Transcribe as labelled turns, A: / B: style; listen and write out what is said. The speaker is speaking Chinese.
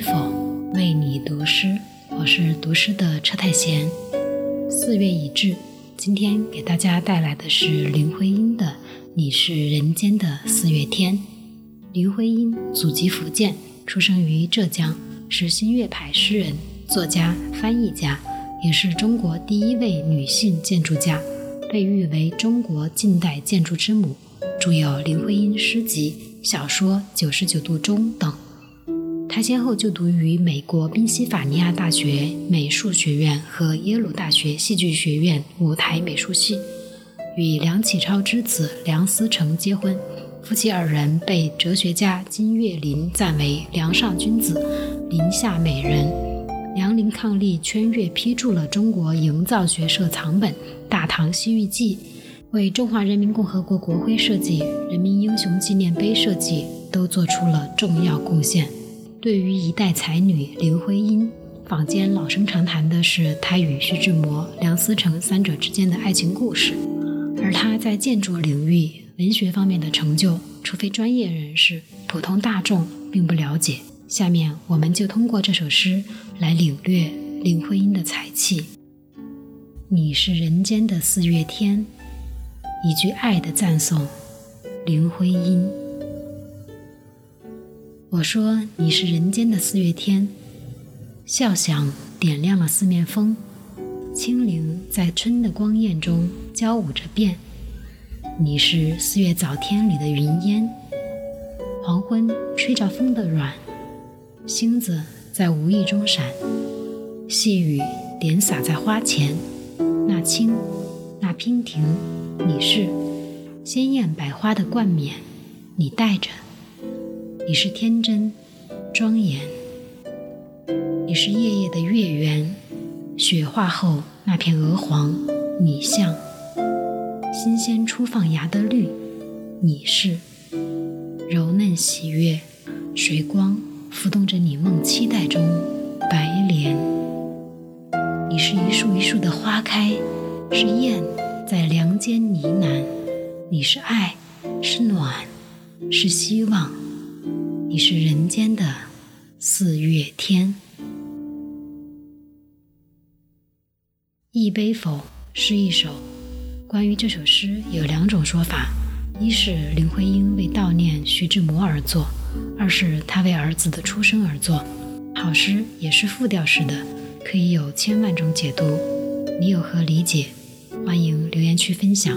A: 否为你读诗，我是读诗的车太贤。四月已至，今天给大家带来的是林徽因的《你是人间的四月天》。林徽因祖籍福建，出生于浙江，是新月派诗人、作家、翻译家，也是中国第一位女性建筑家，被誉为中国近代建筑之母，著有《林徽因诗集》。小说《九十九度钟》等，他先后就读于美国宾夕法尼亚大学美术学院和耶鲁大学戏剧学院舞台美术系，与梁启超之子梁思成结婚，夫妻二人被哲学家金岳霖赞为梁上君子，林下美人。梁林伉俪圈阅批注了中国营造学社藏本《大唐西域记》。为中华人民共和国国徽设计、人民英雄纪念碑设计都做出了重要贡献。对于一代才女林徽因，坊间老生常谈的是她与徐志摩、梁思成三者之间的爱情故事。而她在建筑领域、文学方面的成就，除非专业人士，普通大众并不了解。下面我们就通过这首诗来领略林徽因的才气。你是人间的四月天。一句爱的赞颂，林徽因。我说你是人间的四月天，笑响点亮了四面风，清灵在春的光艳中交舞着变。你是四月早天里的云烟，黄昏吹着风的软，星子在无意中闪，细雨点洒在花前，那青，那娉婷。你是鲜艳百花的冠冕，你戴着；你是天真庄严；你是夜夜的月圆，雪化后那片鹅黄，你像新鲜初放芽的绿；你是柔嫩喜悦，水光浮动着你梦期待中白莲；你是一树一树的花开，是燕。在梁间呢喃，你是爱，是暖，是希望，你是人间的四月天。一杯否是一首。关于这首诗有两种说法：一是林徽因为悼念徐志摩而作；二是他为儿子的出生而作。好诗也是复调式的，可以有千万种解读。你有何理解？欢迎留言区分享。